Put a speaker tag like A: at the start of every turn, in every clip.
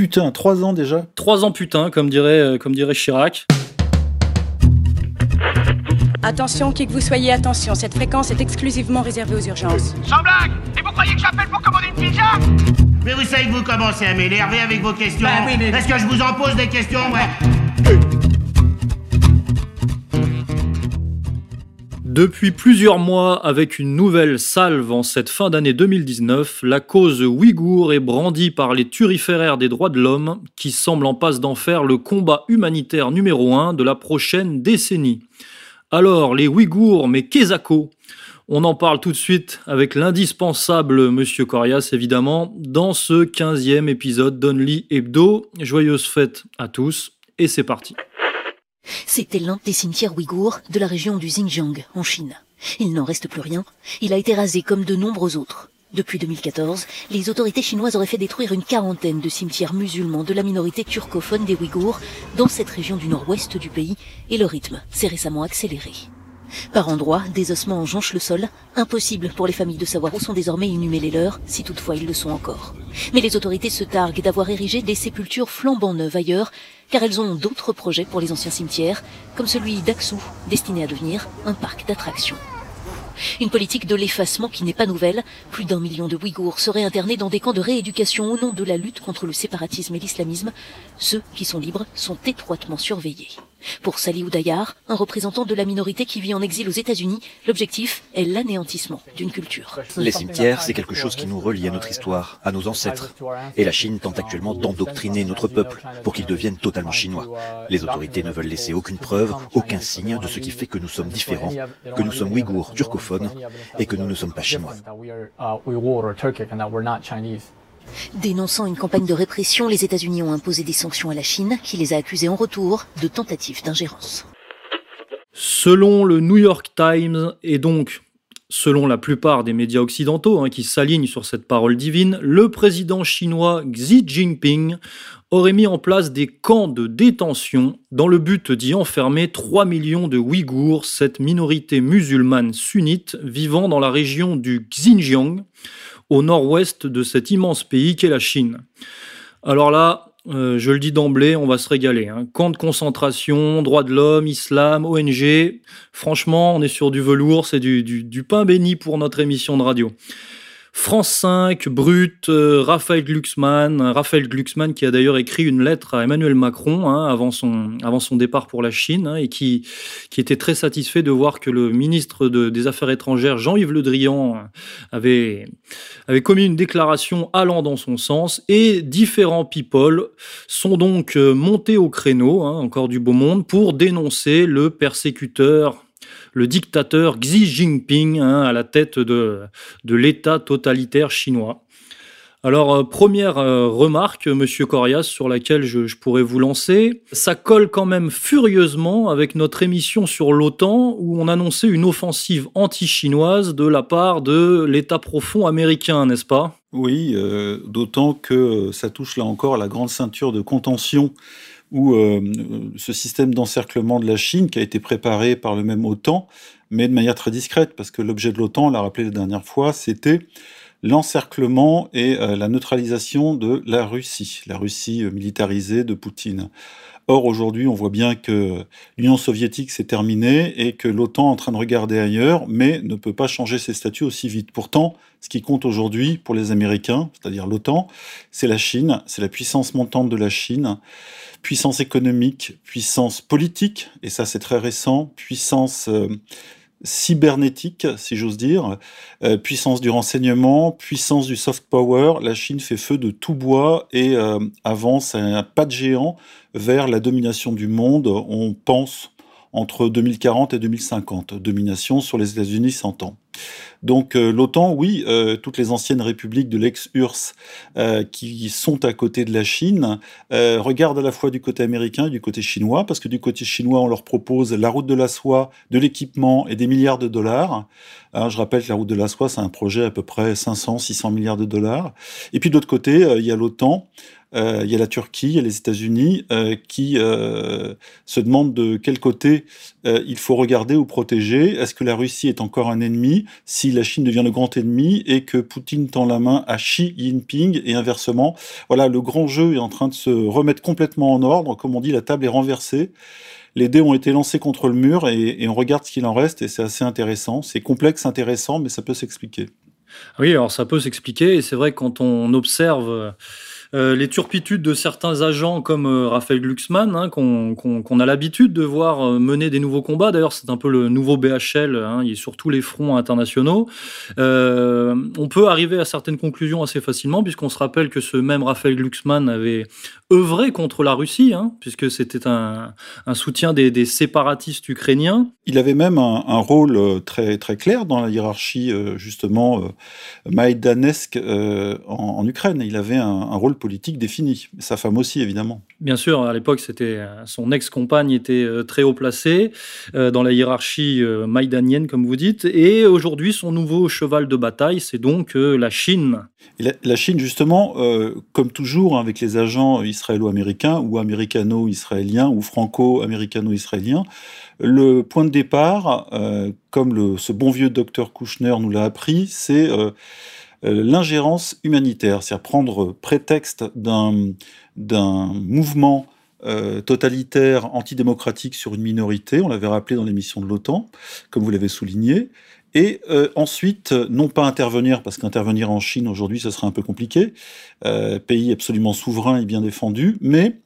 A: putain, trois ans déjà
B: Trois ans putain, comme dirait, euh, comme dirait Chirac.
C: Attention, qui que vous soyez, attention, cette fréquence est exclusivement réservée aux urgences.
D: Sans blague Et vous croyez que j'appelle pour commander une pizza?
E: Mais vous savez que vous commencez à m'énerver avec vos questions.
D: Bah oui, mais-
E: Est-ce que je vous en pose des questions ouais?
B: Depuis plusieurs mois, avec une nouvelle salve en cette fin d'année 2019, la cause ouïghour est brandie par les turiféraires des droits de l'homme qui semblent en passe d'en faire le combat humanitaire numéro un de la prochaine décennie. Alors, les Ouïghours, mais qu'est-ce On en parle tout de suite avec l'indispensable Monsieur Corias, évidemment, dans ce 15e épisode d'Only Hebdo. Joyeuse fête à tous, et c'est parti.
F: C'était l'un des cimetières ouïghours de la région du Xinjiang, en Chine. Il n'en reste plus rien. Il a été rasé comme de nombreux autres. Depuis 2014, les autorités chinoises auraient fait détruire une quarantaine de cimetières musulmans de la minorité turcophone des Ouïghours dans cette région du nord-ouest du pays, et le rythme s'est récemment accéléré. Par endroits, des ossements en jonchent le sol, impossible pour les familles de savoir où sont désormais inhumés les leurs, si toutefois ils le sont encore. Mais les autorités se targuent d'avoir érigé des sépultures flambant neuves ailleurs, car elles ont d'autres projets pour les anciens cimetières, comme celui d'Aksou, destiné à devenir un parc d'attractions. Une politique de l'effacement qui n'est pas nouvelle. Plus d'un million de Ouïghours seraient internés dans des camps de rééducation au nom de la lutte contre le séparatisme et l'islamisme. Ceux qui sont libres sont étroitement surveillés. Pour Salih Oudayar, un représentant de la minorité qui vit en exil aux États-Unis, l'objectif est l'anéantissement d'une culture.
G: Les cimetières, c'est quelque chose qui nous relie à notre histoire, à nos ancêtres. Et la Chine tente actuellement d'endoctriner notre peuple pour qu'il devienne totalement chinois. Les autorités ne veulent laisser aucune preuve, aucun signe de ce qui fait que nous sommes différents, que nous sommes ouïghours, turcophones, et que nous ne sommes pas chinois.
F: Dénonçant une campagne de répression, les États-Unis ont imposé des sanctions à la Chine, qui les a accusés en retour de tentatives d'ingérence.
B: Selon le New York Times et donc selon la plupart des médias occidentaux hein, qui s'alignent sur cette parole divine, le président chinois Xi Jinping aurait mis en place des camps de détention dans le but d'y enfermer 3 millions de Ouïghours, cette minorité musulmane sunnite vivant dans la région du Xinjiang, au nord-ouest de cet immense pays qu'est la Chine. Alors là, euh, je le dis d'emblée, on va se régaler. Hein. Camp de concentration, droits de l'homme, islam, ONG. Franchement, on est sur du velours, c'est du, pain béni pour notre émission de radio. France 5, Brut, euh, Raphaël Glucksmann, Raphaël Glucksmann qui a d'ailleurs écrit une lettre à Emmanuel Macron hein, avant, son, départ pour la Chine hein, et qui, était très satisfait de voir que le ministre de, des Affaires étrangères, Jean-Yves Le Drian, avait, avait commis une déclaration allant dans son sens. Et différents people sont donc euh, montés au créneau, hein, encore du beau monde, pour dénoncer le persécuteur le dictateur Xi Jinping hein, à la tête de, de l'État totalitaire chinois. Alors, euh, première euh, remarque, monsieur Corias, sur laquelle je, pourrais vous lancer, ça colle quand même furieusement avec notre émission sur l'OTAN où on annonçait une offensive anti-chinoise de la part de l'État profond américain, n'est-ce pas?
A: Oui, euh, d'autant que ça touche là encore la grande ceinture de contention où euh, ce système d'encerclement de la Chine, qui a été préparé par le même OTAN, mais de manière très discrète, parce que l'objet de l'OTAN, on l'a rappelé la dernière fois, c'était l'encerclement et euh, la neutralisation de la Russie, la Russie euh, militarisée de Poutine. Or, aujourd'hui, on voit bien que l'Union soviétique s'est terminée et que l'OTAN est en train de regarder ailleurs, mais ne peut pas changer ses statuts aussi vite. Pourtant, ce qui compte aujourd'hui pour les Américains, c'est-à-dire l'OTAN, c'est la Chine, c'est la puissance montante de la Chine, puissance économique, puissance politique, et ça c'est très récent, puissance euh, cybernétique, si j'ose dire, euh, puissance du renseignement, puissance du soft power. La Chine fait feu de tout bois et euh, avance à un pas de géant vers la domination du monde. On pense entre 2040 et 2050. Domination sur les États-Unis 100 ans. Donc euh, l'OTAN, oui, euh, toutes les anciennes républiques de l'ex-URSS euh, qui sont à côté de la Chine regardent à la fois du côté américain et du côté chinois, parce que du côté chinois, on leur propose la route de la soie, de l'équipement et des milliards de dollars. Alors, je rappelle que la route de la soie, c'est un projet à peu près 500, 600 milliards de dollars. Et puis de l'autre côté, il y a l'OTAN il y a la Turquie, il y a les États-Unis qui se demandent de quel côté il faut regarder ou protéger. Est-ce que la Russie est encore un ennemi si la Chine devient le grand ennemi et que Poutine tend la main à Xi Jinping et inversement? Voilà, le grand jeu est en train de se remettre complètement en ordre. Comme on dit, la table est renversée les dés ont été lancés contre le mur et, on regarde ce qu'il en reste et c'est assez intéressant. C'est complexe, intéressant, mais ça peut s'expliquer.
B: Oui, alors ça peut s'expliquer et c'est vrai quand on observe euh, les turpitudes de certains agents comme euh, Raphaël Glucksmann, hein, qu'on a l'habitude de voir euh, mener des nouveaux combats. D'ailleurs, c'est un peu le nouveau BHL, hein, il est sur tous les fronts internationaux. on peut arriver à certaines conclusions assez facilement, puisqu'on se rappelle que ce même Raphaël Glucksmann avait œuvré contre la Russie, hein, puisque c'était un, soutien des, séparatistes ukrainiens.
A: Il avait même un, rôle très, très clair dans la hiérarchie, justement, maïdanesque en, en, Ukraine. Il avait un, un rôle politique définie. Sa femme aussi, évidemment.
B: Bien sûr, à l'époque, c'était euh, son ex-compagne était euh, très haut placée euh, dans la hiérarchie maïdanienne, comme vous dites. Et aujourd'hui, son nouveau cheval de bataille, c'est donc la Chine.
A: la, Chine, justement, comme toujours hein, avec les agents israélo-américains ou américano-israéliens ou franco-américano-israéliens, le point de départ, comme le, ce bon vieux docteur Kouchner nous l'a appris, c'est l'ingérence humanitaire, c'est-à-dire prendre prétexte d'un mouvement euh, totalitaire, antidémocratique sur une minorité, on l'avait rappelé dans l'émission de l'OTAN, comme vous l'avez souligné, et euh, ensuite, non pas intervenir, parce qu'intervenir en Chine aujourd'hui, ce serait un peu compliqué, pays absolument souverain et bien défendu, mais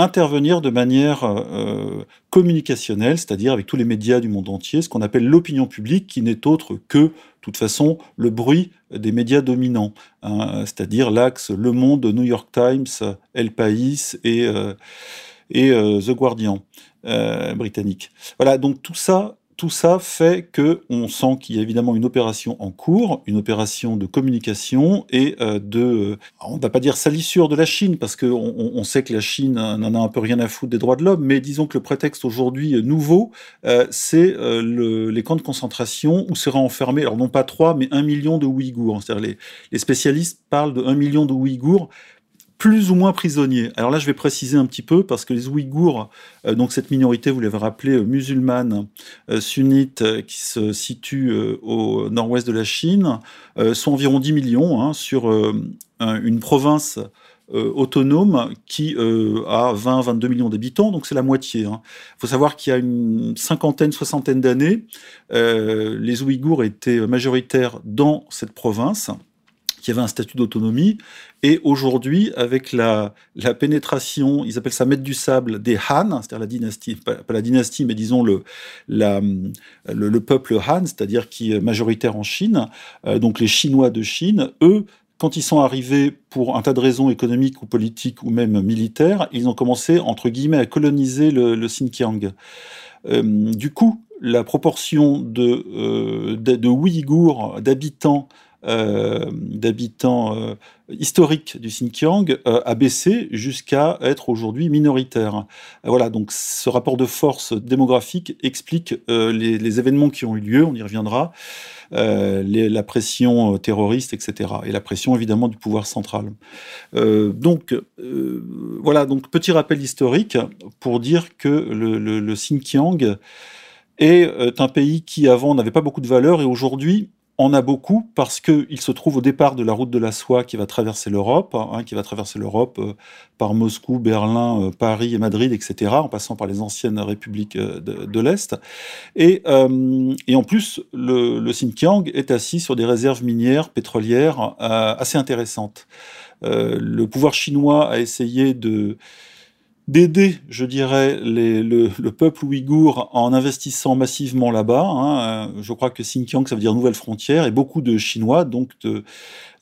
A: intervenir de manière euh, communicationnelle, c'est-à-dire avec tous les médias du monde entier, ce qu'on appelle l'opinion publique, qui n'est autre que, de toute façon, le bruit des médias dominants, hein, c'est-à-dire l'axe Le Monde, New York Times, El País et, euh, euh, The Guardian britannique. Voilà, donc tout ça tout ça fait que on sent qu'il y a évidemment une opération en cours, une opération de communication et euh, de, on ne va pas dire salissure de la Chine parce qu'on on sait que la Chine n'en a un peu rien à foutre des droits de l'homme, mais disons que le prétexte aujourd'hui nouveau, euh, c'est euh, les camps de concentration où seraient enfermés, alors non pas trois, mais un million de Ouïghours. C'est-à-dire les, les spécialistes parlent de un million de Ouïghours plus ou moins prisonniers. Alors là, je vais préciser un petit peu parce que les Ouïghours, euh, donc cette minorité, vous l'avez rappelé, euh, musulmane, euh, sunnite, qui se situe au nord-ouest de la Chine, sont environ 10 millions hein, sur une province autonome qui a 20-22 millions d'habitants, donc c'est la moitié. Il hein. faut savoir qu'il y a une cinquantaine, soixantaine d'années, les Ouïghours étaient majoritaires dans cette province qui avait un statut d'autonomie. Et aujourd'hui, avec la, la, pénétration, ils appellent ça mettre du sable, des Han, c'est-à-dire la dynastie, pas, la dynastie, mais disons le, la, le, peuple Han, c'est-à-dire qui est majoritaire en Chine, euh, donc les Chinois de Chine, eux, quand ils sont arrivés pour un tas de raisons économiques ou politiques ou même militaires, ils ont commencé, entre guillemets, à coloniser le, Xinjiang. Euh, du coup, la proportion de, euh, de, Ouïghours, d'habitants d'habitants euh, historiques du Xinjiang euh, a baissé jusqu'à être aujourd'hui minoritaire. Voilà, donc ce rapport de force démographique explique les, événements qui ont eu lieu, on y reviendra, la pression terroriste, etc. Et la pression évidemment du pouvoir central. donc voilà, donc petit rappel historique pour dire que le, le Xinjiang est un pays qui avant n'avait pas beaucoup de valeur et aujourd'hui en a beaucoup parce qu'il se trouve au départ de la route de la soie qui va traverser l'Europe, hein, qui va traverser l'Europe euh, par Moscou, Berlin, euh, Paris et Madrid, etc., en passant par les anciennes républiques euh, de, l'Est. Et, en plus, le, Xinjiang est assis sur des réserves minières pétrolières assez intéressantes. le pouvoir chinois a essayé de d'aider, je dirais, le, peuple ouïghour en investissant massivement là-bas. Hein. Euh, je crois que Xinjiang, ça veut dire nouvelle frontière, et beaucoup de Chinois, donc de,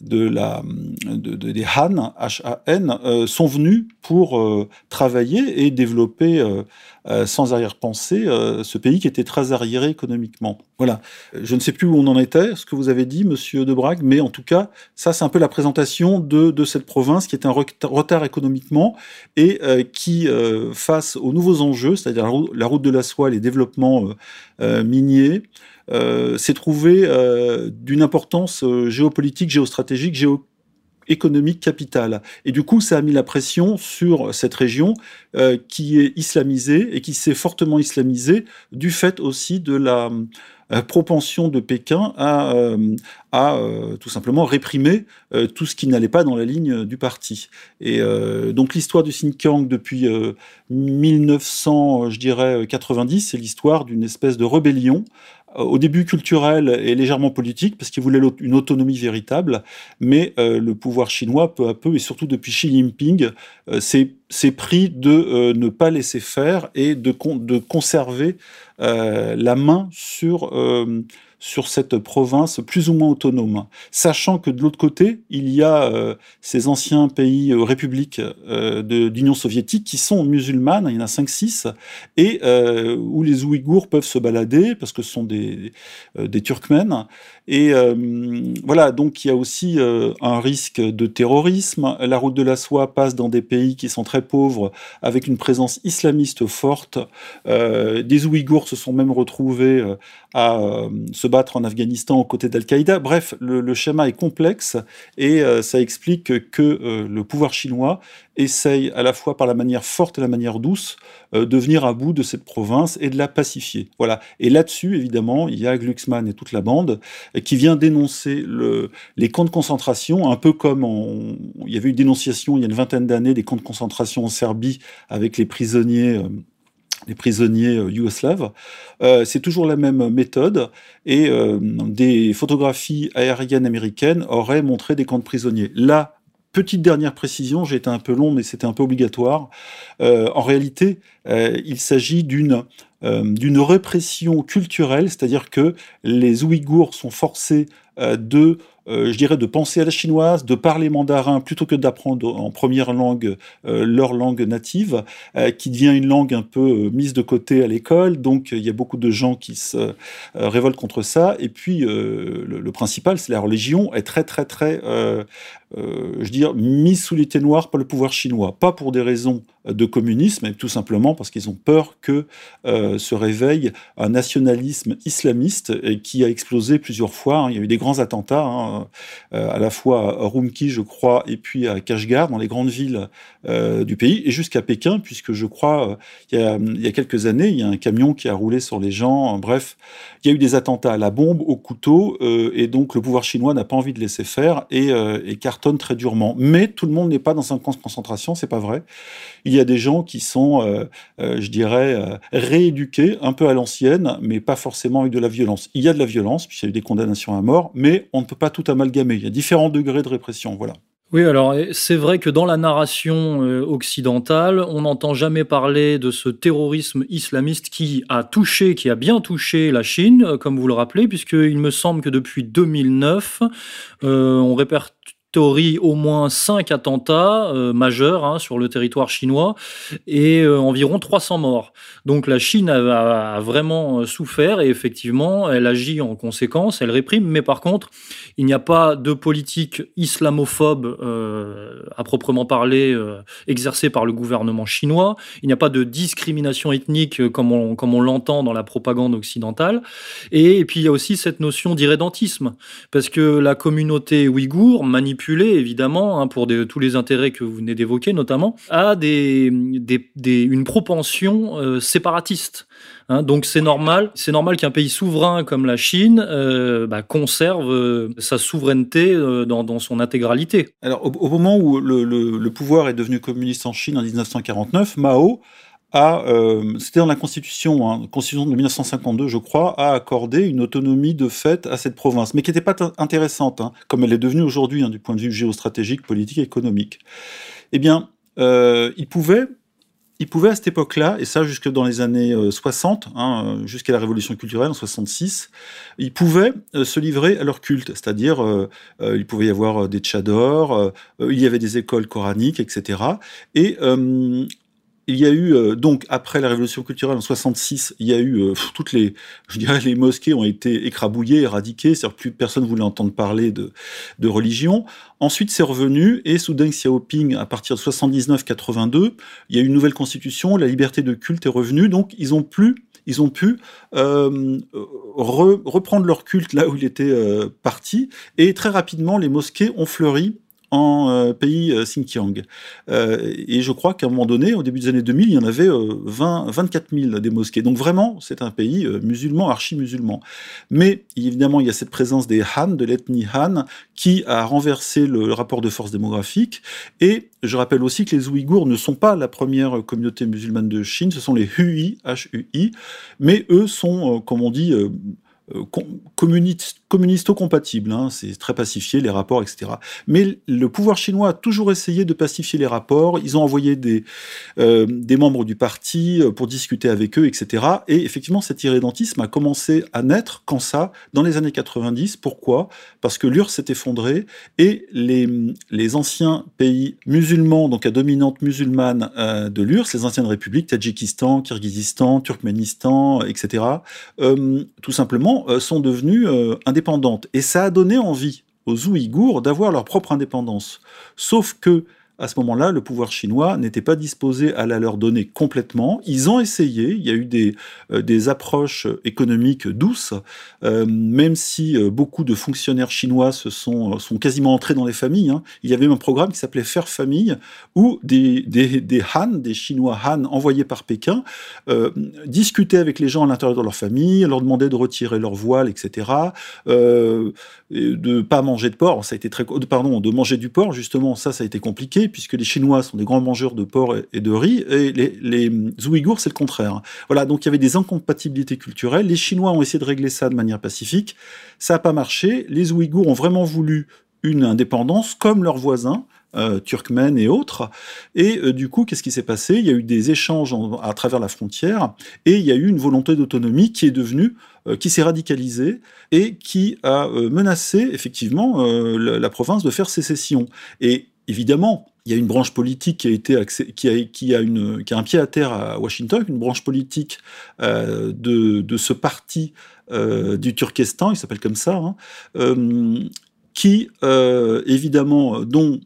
A: de la, de, des Han, H-A-N, euh, sont venus pour euh, travailler et développer euh, sans arrière-pensée ce pays qui était très arriéré économiquement. Voilà. Je ne sais plus où on en était, ce que vous avez dit, Monsieur De Brague, mais en tout cas, ça c'est un peu la présentation de, de cette province qui est un retard économiquement et qui, face aux nouveaux enjeux, c'est-à-dire la route de la soie, les développements miniers, euh, s'est trouvé euh, d'une importance euh, géopolitique, géostratégique, économique capitale. Et du coup, ça a mis la pression sur cette région qui est islamisée et qui s'est fortement islamisée du fait aussi de la euh, propension de Pékin à, euh, à euh, tout simplement réprimer tout ce qui n'allait pas dans la ligne du parti. Et donc l'histoire du Xinjiang depuis 1900, je dirais 90, c'est l'histoire d'une espèce de rébellion au début culturelle et légèrement politique, parce qu'il voulait une autonomie véritable, mais le pouvoir chinois, peu à peu, et surtout depuis Xi Jinping, s'est pris de ne pas laisser faire et de, de conserver euh, la main sur, euh, sur cette province plus ou moins autonome. Sachant que de l'autre côté, il y a euh, ces anciens pays républiques d'Union soviétique qui sont musulmanes, il y en a 5-6, et où les Ouïghours peuvent se balader parce que ce sont des, des Turkmènes. Et voilà, donc il y a aussi un risque de terrorisme. La route de la soie passe dans des pays qui sont très pauvres, avec une présence islamiste forte. des Ouïghours se sont même retrouvés euh, à euh, battre en Afghanistan aux côtés d'Al-Qaïda. Bref, le, schéma est complexe et euh, ça explique que le pouvoir chinois essaye à la fois par la manière forte et la manière douce de venir à bout de cette province et de la pacifier. Voilà. Et là-dessus, évidemment, il y a Glucksmann et toute la bande qui vient dénoncer le, les camps de concentration, un peu comme il y avait eu une dénonciation il y a une vingtaine d'années des camps de concentration en Serbie avec les prisonniers les prisonniers euh, yougoslaves. Euh, c'est toujours la même méthode et euh, des photographies aériennes américaines auraient montré des camps de prisonniers. Là, petite dernière précision, j'ai été un peu long mais c'était un peu obligatoire. en réalité, il s'agit d'une d'une répression culturelle, c'est-à-dire que les Ouïghours sont forcés de je dirais, de penser à la chinoise, de parler mandarin plutôt que d'apprendre en première langue euh, leur langue native, euh, qui devient une langue un peu mise de côté à l'école. Donc il y a beaucoup de gens qui se révoltent contre ça. Et puis le, principal, c'est la religion, est très très très euh, je veux dire, mis sous l'été noir par le pouvoir chinois. Pas pour des raisons de communisme, mais tout simplement parce qu'ils ont peur que euh, se réveille un nationalisme islamiste qui a explosé plusieurs fois. Hein. Il y a eu des grands attentats, hein, euh, à la fois à Urumqi, je crois, et puis à Kashgar, dans les grandes villes du pays, et jusqu'à Pékin, puisque je crois, il y, a, il y, a, quelques années, il y a un camion qui a roulé sur les gens. Bref, il y a eu des attentats à la bombe, au couteau, et donc le pouvoir chinois n'a pas envie de laisser faire et, et très durement. Mais tout le monde n'est pas dans un camp de concentration, c'est pas vrai. Il y a des gens qui sont, euh, euh, je dirais, euh, rééduqués un peu à l'ancienne, mais pas forcément avec de la violence. Il y a de la violence, puisqu'il y a eu des condamnations à mort, mais on ne peut pas tout amalgamer. Il y a différents degrés de répression, voilà.
B: Oui, alors c'est vrai que dans la narration occidentale, on n'entend jamais parler de ce terrorisme islamiste qui a touché, qui a bien touché la Chine, comme vous le rappelez, puisqu'il me semble que depuis 2009, on répertorie au moins cinq attentats euh, majeurs hein, sur le territoire chinois et euh, environ 300 morts. Donc la Chine a, vraiment euh, souffert et effectivement elle agit en conséquence, elle réprime, mais par contre il n'y a pas de politique islamophobe à proprement parler exercée par le gouvernement chinois, il n'y a pas de discrimination ethnique comme on, comme on l'entend dans la propagande occidentale et puis il y a aussi cette notion d'irrédentisme parce que la communauté ouïghour manipule évidemment, hein, pour tous les intérêts que vous venez d'évoquer notamment, des, une propension euh, séparatiste. Hein. donc c'est normal, c'est normal qu'un pays souverain comme la Chine euh, bah, conserve euh, sa souveraineté dans, son intégralité.
A: Alors au, moment où le, pouvoir est devenu communiste en Chine en 1949, Mao euh, c'était dans la Constitution, hein, Constitution de 1952, je crois, a accordé une autonomie de fait à cette province, mais qui n'était pas intéressante, hein, comme elle est devenue aujourd'hui hein, du point de vue géostratégique, politique économique. Eh bien, euh, il pouvait il à cette époque-là, et ça jusque dans les années 60, euh, jusqu'à la Révolution culturelle en 66, ils pouvaient se livrer à leur culte, c'est-à-dire il pouvait y avoir des tchadors, il y avait des écoles coraniques, etc. Et il y a eu euh, donc après la révolution culturelle en 66, il y a eu euh, toutes les, les mosquées ont été écrabouillées, éradiquées, c'est-à-dire plus personne voulait entendre parler de, de religion. Ensuite, c'est revenu et sous Deng Xiaoping, à partir de 79-82, il y a eu une nouvelle constitution, la liberté de culte est revenue, donc ils ont plus ils ont pu euh, reprendre leur culte là où il était parti, et très rapidement, les mosquées ont fleuri en euh, pays euh, Xinjiang. Euh, et je crois qu'à un moment donné, au début des années 2000, il y en avait 20, 24 000 des mosquées. Donc vraiment, c'est un pays musulman, archi-musulman. Mais évidemment, il y a cette présence des Han, de l'ethnie Han, qui a renversé le rapport de force démographique. Et je rappelle aussi que les Ouïghours ne sont pas la première communauté musulmane de Chine, ce sont les Hui, H-U-I, mais eux sont, comme on dit, euh, communisto-compatible, hein, c'est très pacifié les rapports, etc. Mais le pouvoir chinois a toujours essayé de pacifier les rapports. Ils ont envoyé des, euh, membres du parti euh, pour discuter avec eux, etc. Et effectivement, cet irrédentisme a commencé à naître quand ça, dans les années 90. Pourquoi? Parce que l'URSS s'est effondrée et les, anciens pays musulmans, donc à dominante musulmane de l'URSS, les anciennes républiques, Tadjikistan, Kirghizistan, Turkménistan, etc., tout simplement euh, sont devenues euh, indépendantes. Et ça a donné envie aux Ouïghours d'avoir leur propre indépendance. Sauf que à ce moment-là, le pouvoir chinois n'était pas disposé à la leur donner complètement. Ils ont essayé, il y a eu des, euh, des approches économiques douces, euh, même si euh, beaucoup de fonctionnaires chinois se sont, sont quasiment entrés dans les familles. Hein. Il y avait un programme qui s'appelait Faire Famille, où des, des, Han, des Chinois Han envoyés par Pékin, discutaient avec les gens à l'intérieur de leur famille, leur demandaient de retirer leur voile, etc., de ne pas manger de porc, ça a été très, pardon, de manger du porc, justement, ça, ça a été compliqué puisque les Chinois sont des grands mangeurs de porc et de riz, et les, les Ouïghours, c'est le contraire. Voilà, donc il y avait des incompatibilités culturelles. Les Chinois ont essayé de régler ça de manière pacifique. Ça n'a pas marché. Les Ouïghours ont vraiment voulu une indépendance comme leurs voisins. Euh, turkmènes et autres. Et euh, du coup, qu'est-ce qui s'est passé? Il y a eu des échanges à travers la frontière et il y a eu une volonté d'autonomie qui est devenue, euh, qui s'est radicalisée et qui a menacé effectivement la, la, province de faire sécession. Et évidemment, il y a une branche politique qui a été qui a, un pied à terre à Washington, une branche politique euh, de, ce parti euh, du Turkestan, il s'appelle comme ça, hein, euh, qui évidemment dont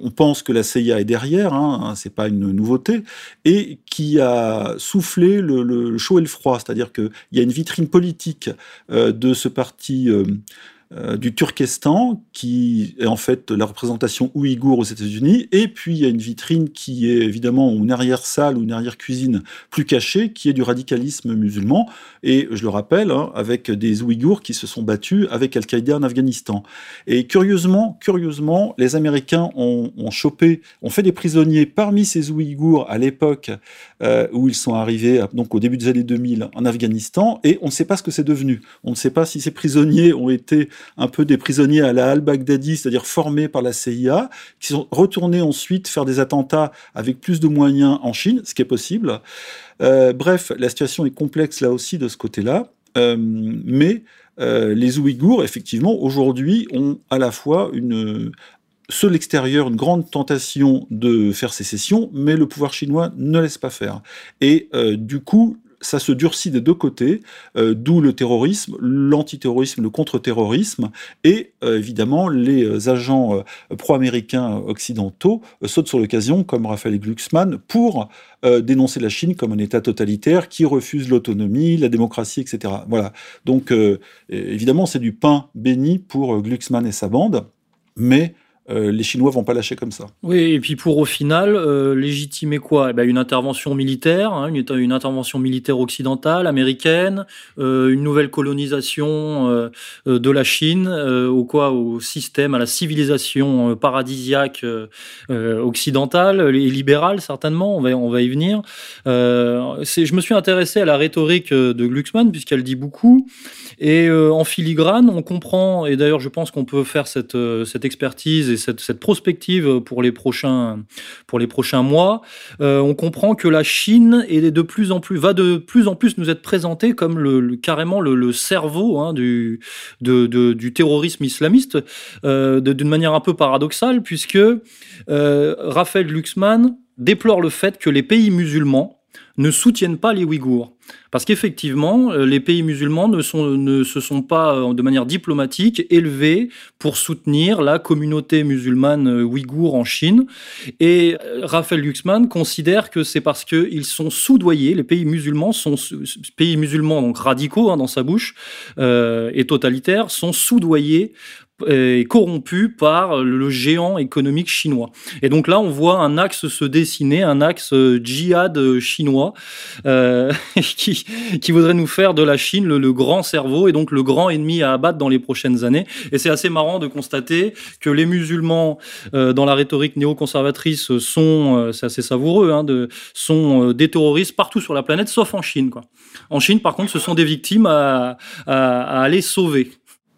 A: on pense que la CIA est derrière, hein, hein c'est pas une nouveauté, et qui a soufflé le, le chaud et le froid, c'est-à-dire qu'il y a une vitrine politique de ce parti euh, du Turkestan, qui est en fait la représentation ouïghour aux États-Unis, et puis il y a une vitrine qui est évidemment une arrière-salle ou une arrière-cuisine plus cachée, qui est du radicalisme musulman, et je le rappelle, hein, avec des Ouïghours qui se sont battus avec Al-Qaïda en Afghanistan. Et curieusement, curieusement, les Américains ont, ont chopé, ont fait des prisonniers parmi ces Ouïghours à l'époque euh, où ils sont arrivés, donc au début des années 2000, en Afghanistan, et on ne sait pas ce que c'est devenu. On ne sait pas si ces prisonniers ont été un peu des prisonniers à la al-Baghdadi, c'est-à-dire formés par la CIA, qui sont retournés ensuite faire des attentats avec plus de moyens en Chine, ce qui est possible. Euh, bref, la situation est complexe là aussi de ce côté-là, euh, mais euh, les Ouïghours, effectivement, aujourd'hui, ont à la fois une, l'extérieur une grande tentation de faire sécession, mais le pouvoir chinois ne laisse pas faire. Et du coup, ça se durcit des deux côtés, euh, d'où le terrorisme, l'antiterrorisme, le contre-terrorisme, et euh, évidemment les euh, agents pro-américains occidentaux sautent sur l'occasion, comme Raphaël Glucksmann, pour dénoncer la Chine comme un État totalitaire qui refuse l'autonomie, la démocratie, etc. Voilà. Donc évidemment, c'est du pain béni pour Glucksmann et sa bande, mais euh, les Chinois vont pas lâcher comme ça.
B: Oui, et puis pour au final euh, légitimer quoi? Eh ben, Une intervention militaire, hein, une, intervention militaire occidentale, américaine, euh, une nouvelle colonisation de la Chine, au quoi Au système, à la civilisation paradisiaque occidentale et libérale certainement. On va, on va y venir. je me suis intéressé à la rhétorique de Glucksmann puisqu'elle dit beaucoup. Et en filigrane, on comprend. Et d'ailleurs, je pense qu'on peut faire cette expertise cette, prospective pour les prochains, pour les prochains mois, euh, on comprend que la Chine est de plus en plus, va de plus en plus nous être présentée comme le, carrément le, cerveau hein, du, du terrorisme islamiste, euh, d'une manière un peu paradoxale, puisque euh, Raphaël Glucksmann déplore le fait que les pays musulmans ne soutiennent pas les Ouïghours. Parce qu'effectivement, euh, les pays musulmans ne, se sont pas, euh, de manière diplomatique, élevés pour soutenir la communauté musulmane euh, ouïghour en Chine. Et Raphaël Luxman considère que c'est parce qu'ils sont soudoyés, les pays musulmans sont, pays musulmans donc radicaux hein, dans sa bouche, et totalitaires, sont soudoyés est corrompu par le géant économique chinois. Et donc là, on voit un axe se dessiner, un axe euh, djihad chinois euh, qui, qui voudrait nous faire de la Chine le, grand cerveau et donc le grand ennemi à abattre dans les prochaines années. Et c'est assez marrant de constater que les musulmans, euh, dans la rhétorique néoconservatrice, sont, euh, c'est assez savoureux, hein, de, sont des terroristes partout sur la planète, sauf en Chine. Quoi. En Chine, par contre, ce sont des victimes à, à, à aller sauver.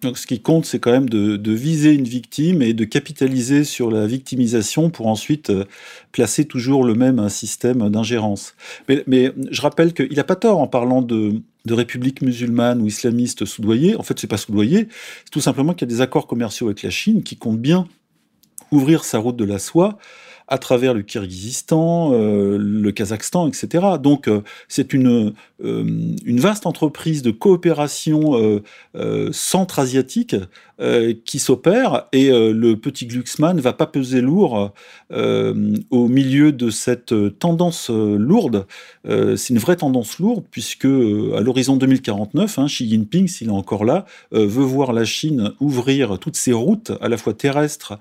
A: Donc, ce qui compte, c'est quand même de, viser une victime et de capitaliser sur la victimisation pour ensuite euh, placer toujours le même système d'ingérence. Mais, je rappelle qu'il n'a pas tort en parlant de, république musulmane ou islamiste soudoyée. En fait, c'est pas soudoyé. C'est tout simplement qu'il y a des accords commerciaux avec la Chine qui comptent bien ouvrir sa route de la soie à travers le Kyrgyzstan, euh, le Kazakhstan, etc. Donc euh, c'est une, euh, une vaste entreprise de coopération centra-asiatique qui s'opère et le petit Glucksmann va pas peser lourd au milieu de cette tendance lourde. c'est une vraie tendance lourde puisque à l'horizon 2049, hein, Xi Jinping, s'il est encore là, veut voir la Chine ouvrir toutes ses routes, à la fois terrestres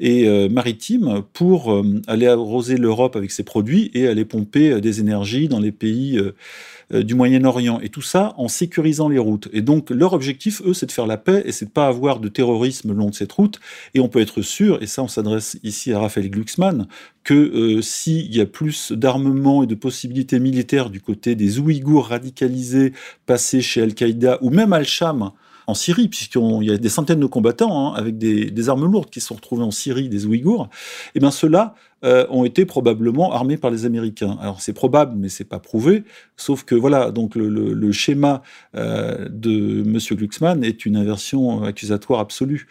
A: et maritimes, pour euh, aller arroser l'Europe avec ses produits et aller pomper euh, des énergies dans les pays euh, du Moyen-Orient. Et tout ça en sécurisant les routes. Et donc leur objectif, eux, c'est de faire la paix et c'est de pas avoir de terrorisme le long de cette route. Et on peut être sûr, et ça on s'adresse ici à Raphaël Glucksmann, que s'il y a plus d'armement et de possibilités militaires du côté des Ouïghours radicalisés passés chez Al-Qaïda ou même Al-Sham, en Syrie, puisqu'il y a des centaines de combattants hein, avec des, armes lourdes qui sont retrouvés en Syrie, des Ouïghours, et eh bien ceux-là euh, ont été probablement armés par les Américains. Alors c'est probable, mais c'est pas prouvé. Sauf que voilà, donc le, schéma euh, de M. Glucksmann est une inversion accusatoire absolue.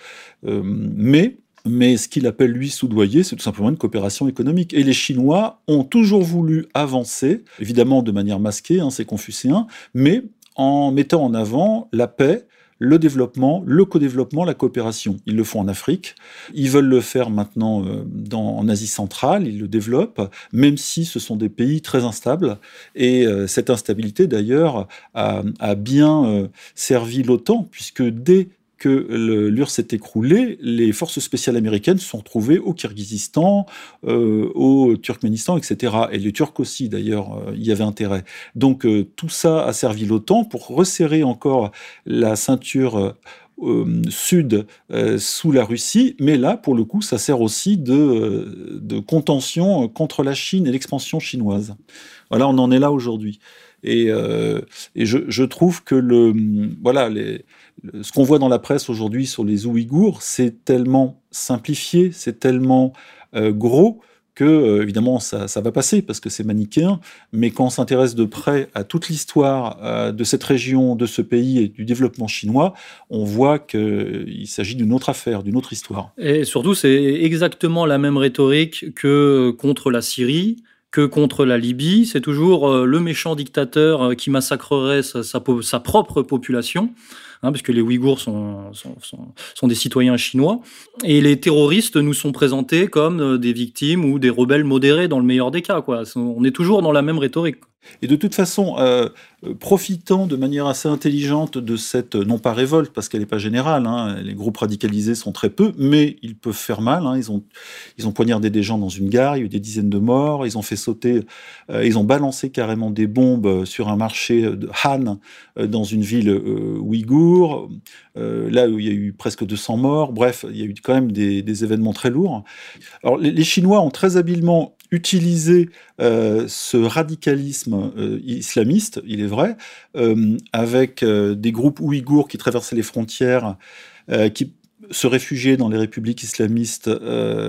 A: Euh, mais ce qu'il appelle, lui, soudoyer, c'est tout simplement une coopération économique. Et les Chinois ont toujours voulu avancer, évidemment de manière masquée, hein, c'est mais en mettant en avant la paix, le développement, le co-développement, la coopération. Ils le font en Afrique, ils veulent le faire maintenant euh, en Asie centrale, ils le développent, même si ce sont des pays très instables. Et euh, cette instabilité, d'ailleurs, a, bien euh, servi l'OTAN, puisque dès que l'URSS s'est écroulé, les forces spéciales américaines se sont retrouvées au Kyrgyzstan, euh, au Turkménistan, etc. Et les Turcs aussi, d'ailleurs, euh, y avaient intérêt. Donc euh, tout ça a servi l'OTAN pour resserrer encore la ceinture sud sous la Russie, mais là, pour le coup, ça sert aussi de, contention contre la Chine et l'expansion chinoise. Voilà, on en est là aujourd'hui. Et, et je, je, trouve que le, voilà, les, ce qu'on voit dans la presse aujourd'hui sur les Ouïghours, c'est tellement simplifié, c'est tellement euh, gros que euh, évidemment ça, va passer parce que c'est manichéen, mais quand on s'intéresse de près à toute l'histoire euh, de cette région, de ce pays et du développement chinois, on voit qu'il s'agit d'une autre affaire, d'une autre histoire.
B: Et surtout, c'est exactement la même rhétorique que contre la Syrie, que contre la Libye. C'est toujours le méchant dictateur qui massacrerait sa propre population. Hein, puisque les Ouïghours sont, sont, des citoyens chinois. Et les terroristes nous sont présentés comme euh, des victimes ou des rebelles modérés dans le meilleur des cas. Quoi. On est toujours dans la même rhétorique.
A: Et de toute façon, euh, profitant de manière assez intelligente de cette, non pas révolte, parce qu'elle n'est pas générale, hein, les groupes radicalisés sont très peu, mais ils peuvent faire mal. Hein, ils, ont, ils ont poignardé des gens dans une gare, il y a eu des dizaines de morts, ils ont fait sauter, euh, ils ont balancé carrément des bombes sur un marché de Han, euh, dans une ville ouïghour, là où il y a eu presque 200 morts. Bref, il y a eu quand même des, événements très lourds. Alors, les Chinois ont très habilement utiliser euh, ce radicalisme euh, islamiste, il est vrai, euh, avec des groupes ouïghours qui traversaient les frontières, qui se réfugiaient dans les républiques islamistes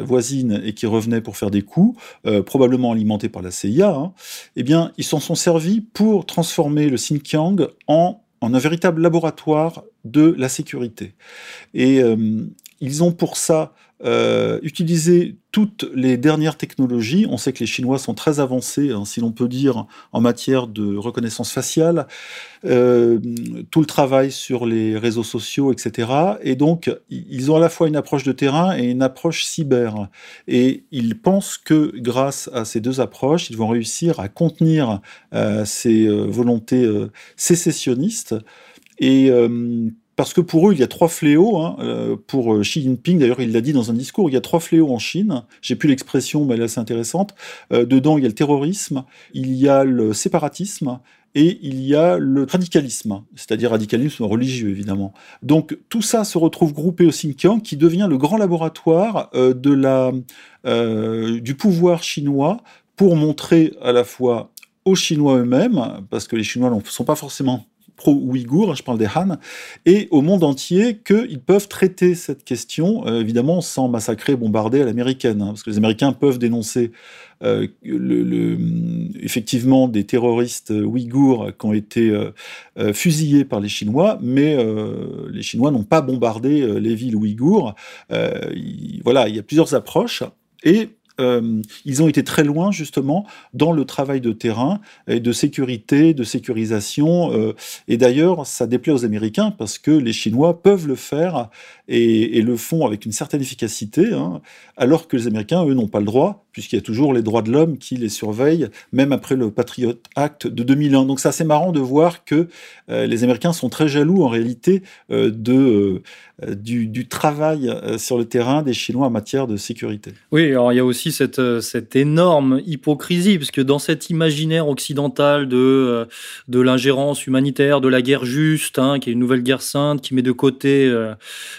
A: voisines et qui revenaient pour faire des coups, probablement alimentés par la CIA, hein, eh bien, ils s'en sont servis pour transformer le Xinjiang en, en un véritable laboratoire de la sécurité. Et ils ont pour ça euh, utiliser toutes les dernières technologies. On sait que les Chinois sont très avancés, hein, si l'on peut dire, en matière de reconnaissance faciale, euh, tout le travail sur les réseaux sociaux, etc. Et donc, ils ont à la fois une approche de terrain et une approche cyber. Et ils pensent que grâce à ces deux approches, ils vont réussir à contenir euh, ces volontés sécessionnistes et parce que pour eux, il y a trois fléaux. Hein, euh, pour Xi Jinping, d'ailleurs, il l'a dit dans un discours, il y a trois fléaux en Chine. J'ai plus l'expression, mais elle est assez intéressante. dedans, il y a le terrorisme, il y a le séparatisme et il y a le radicalisme, c'est-à-dire radicalisme religieux évidemment. Donc tout ça se retrouve groupé au Xinjiang qui devient le grand laboratoire euh, euh, du pouvoir chinois pour montrer à la fois aux Chinois eux-mêmes, parce que les Chinois ne sont pas forcément pro-ouïghours, je parle des Han, et au monde entier qu'ils peuvent traiter cette question, euh, évidemment sans massacrer, bombarder à l'américaine, hein, parce que les Américains peuvent dénoncer euh, le, effectivement des terroristes ouïghours qui ont été euh, fusillés par les Chinois, mais les Chinois n'ont pas bombardé les villes ouïghours. voilà, il y a plusieurs approches. Et euh, ils ont été très loin justement dans le travail de terrain et de sécurité, de sécurisation. Euh, et d'ailleurs, ça déplaît aux Américains parce que les Chinois peuvent le faire et, le font avec une certaine efficacité, hein, alors que les Américains, eux, n'ont pas le droit, puisqu'il y a toujours les droits de l'homme qui les surveillent, même après le Patriot Act de 2001. Donc c'est assez marrant de voir que euh, les Américains sont très jaloux en réalité de, du, du, travail sur le terrain des Chinois en matière de sécurité.
B: Oui, alors il y a aussi cette, euh, énorme hypocrisie, parce que dans cet imaginaire occidental de, euh, l'ingérence humanitaire, de la guerre juste, hein, qui est une nouvelle guerre sainte, qui met de côté, euh,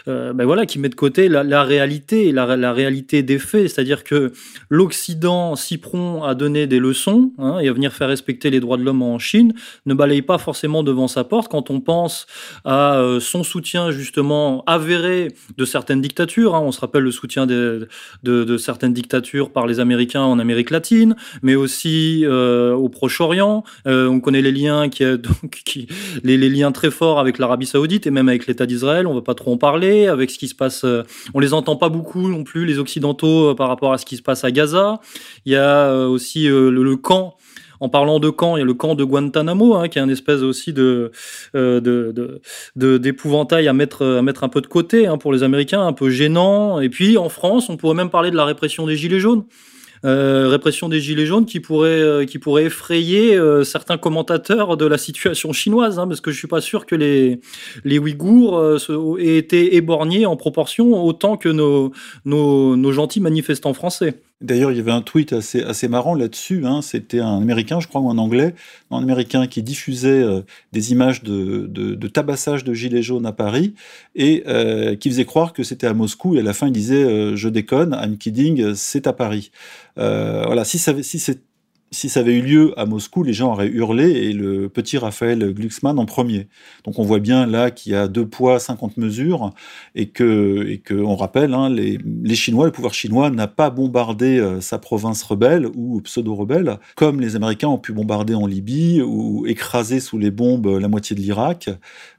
B: ben voilà, qui met de côté la, réalité, la, la, réalité des faits, c'est-à-dire que l'Occident, si prompt à donner des leçons hein, et à venir faire respecter les droits de l'homme en Chine, ne balaye pas forcément devant sa porte quand on pense à son soutien justement avéré de certaines dictatures. Hein. on se rappelle le soutien de, certaines dictatures par les Américains en Amérique latine, mais aussi euh, au Proche-Orient. Euh, on connaît les liens qui, qui les, liens très forts avec l'Arabie Saoudite et même avec l'État d'Israël. On va pas trop en parler. Avec ce qui se passe, euh, on les entend pas beaucoup non plus les Occidentaux par rapport à ce qui se passe à Gaza. Il y a aussi le, camp en parlant de camp, il y a le camp de Guantanamo, hein, qui est un espèce aussi de, d'épouvantail à mettre, à mettre un peu de côté hein, pour les Américains, un peu gênant. Et puis en France, on pourrait même parler de la répression des Gilets jaunes. Euh, répression des Gilets jaunes qui pourrait, euh, qui pourrait effrayer euh, certains commentateurs de la situation chinoise, hein, parce que je suis pas sûr que les, les Ouïghours aient été éborgnés en proportion autant que nos, nos, nos gentils manifestants français.
A: D'ailleurs, il y avait un tweet assez, assez marrant là-dessus. Hein. C'était un Américain, je crois, ou un Anglais, un Américain qui diffusait euh, des images de, de, tabassage de gilets jaunes à Paris et euh, qui faisait croire que c'était à Moscou. Et à la fin, il disait euh, Je déconne, I'm kidding, c'est à Paris. voilà, si, ça, si c'est si ça avait eu lieu à Moscou, les gens auraient hurlé et le petit Raphaël Glucksmann en premier. Donc on voit bien là qu'il y a deux poids, 50 mesures et que, et que on rappelle, hein, les, les, Chinois, le pouvoir chinois n'a pas bombardé euh, sa province rebelle ou pseudo-rebelle comme les Américains ont pu bombarder en Libye ou écraser sous les bombes la moitié de l'Irak.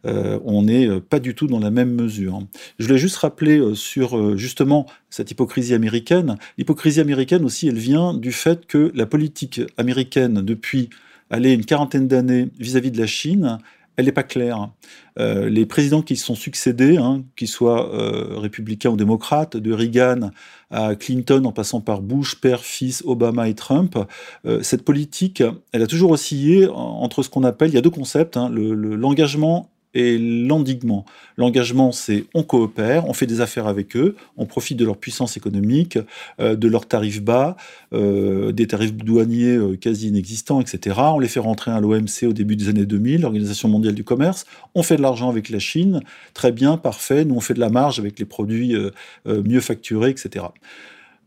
A: Euh, on n'est euh, pas du tout dans la même mesure. Je voulais juste rappeler sur justement cette hypocrisie américaine. L'hypocrisie américaine aussi, elle vient du fait que la politique américaine depuis allez, une quarantaine d'années vis-à-vis de la Chine, elle n'est pas claire. Euh, les présidents qui se sont succédés, hein, qu'ils soient euh, républicains ou démocrates, de Reagan à Clinton en passant par Bush, père, fils, Obama et Trump, euh, cette politique, elle a toujours oscillé entre ce qu'on appelle, il y a deux concepts, hein, l'engagement et l'endiguement. L'engagement, c'est on coopère, on fait des affaires avec eux, on profite de leur puissance économique, euh, de leurs tarifs bas, euh, des tarifs douaniers euh, quasi inexistants, etc. On les fait rentrer à l'OMC au début des années 2000, l'Organisation mondiale du commerce. On fait de l'argent avec la Chine, très bien, parfait. Nous, on fait de la marge avec les produits mieux facturés, etc.